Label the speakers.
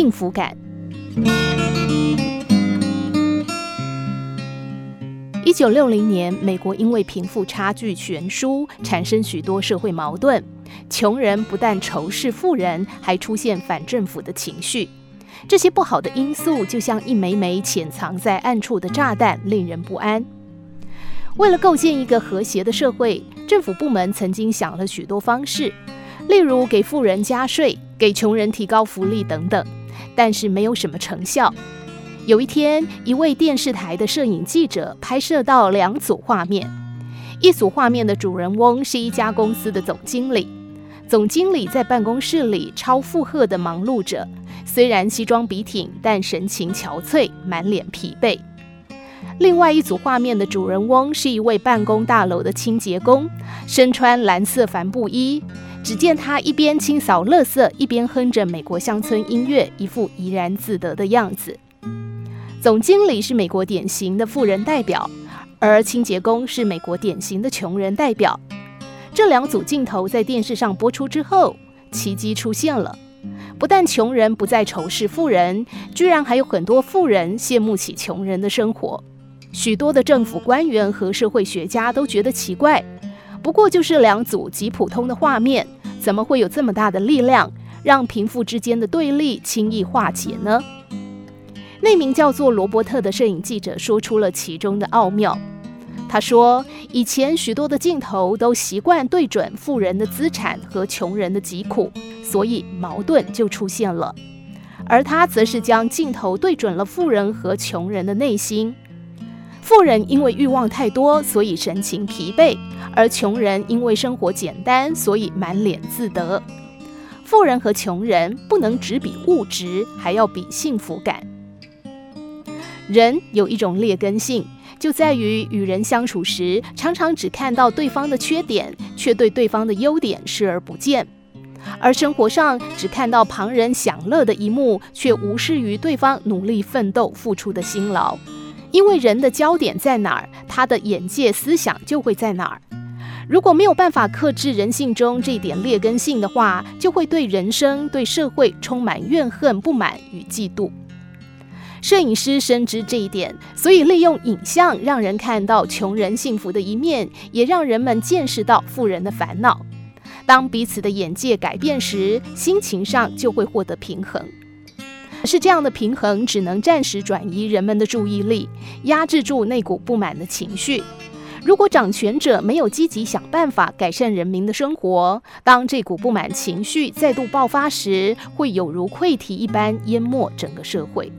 Speaker 1: 幸福感。一九六零年，美国因为贫富差距悬殊，产生许多社会矛盾。穷人不但仇视富人，还出现反政府的情绪。这些不好的因素就像一枚枚潜藏在暗处的炸弹，令人不安。为了构建一个和谐的社会，政府部门曾经想了许多方式，例如给富人加税、给穷人提高福利等等，但是没有什么成效。有一天，一位电视台的摄影记者拍摄到两组画面。一组画面的主人翁是一家公司的总经理，总经理在办公室里超负荷的忙碌着，虽然西装笔挺，但神情憔悴，满脸疲惫。另外一组画面的主人翁是一位办公大楼的清洁工，身穿蓝色帆布衣，只见他一边清扫垃圾，一边哼着美国乡村音乐，一副怡然自得的样子。总经理是美国典型的富人代表，而清洁工是美国典型的穷人代表。这两组镜头在电视上播出之后，奇迹出现了。不但穷人不再仇视富人，居然还有很多富人羡慕起穷人的生活。许多的政府官员和社会学家都觉得奇怪，不过就是两组极普通的画面，怎么会有这么大的力量，让贫富之间的对立轻易化解呢？那名叫做罗伯特的摄影记者说出了其中的奥妙。他说，以前许多的镜头都习惯对准富人的资产和穷人的疾苦，所以矛盾就出现了。而他则是将镜头对准了富人和穷人的内心。富人因为欲望太多，所以神情疲惫；而穷人因为生活简单，所以满脸自得。富人和穷人不能只比物质，还要比幸福感。人有一种劣根性，就在于与人相处时，常常只看到对方的缺点，却对对方的优点视而不见；而生活上只看到旁人享乐的一幕，却无视于对方努力奋斗付出的辛劳。因为人的焦点在哪儿，他的眼界思想就会在哪儿。如果没有办法克制人性中这点劣根性的话，就会对人生、对社会充满怨恨、不满与嫉妒。摄影师深知这一点，所以利用影像让人看到穷人幸福的一面，也让人们见识到富人的烦恼。当彼此的眼界改变时，心情上就会获得平衡。是这样的平衡，只能暂时转移人们的注意力，压制住那股不满的情绪。如果掌权者没有积极想办法改善人民的生活，当这股不满情绪再度爆发时，会有如溃堤一般淹没整个社会。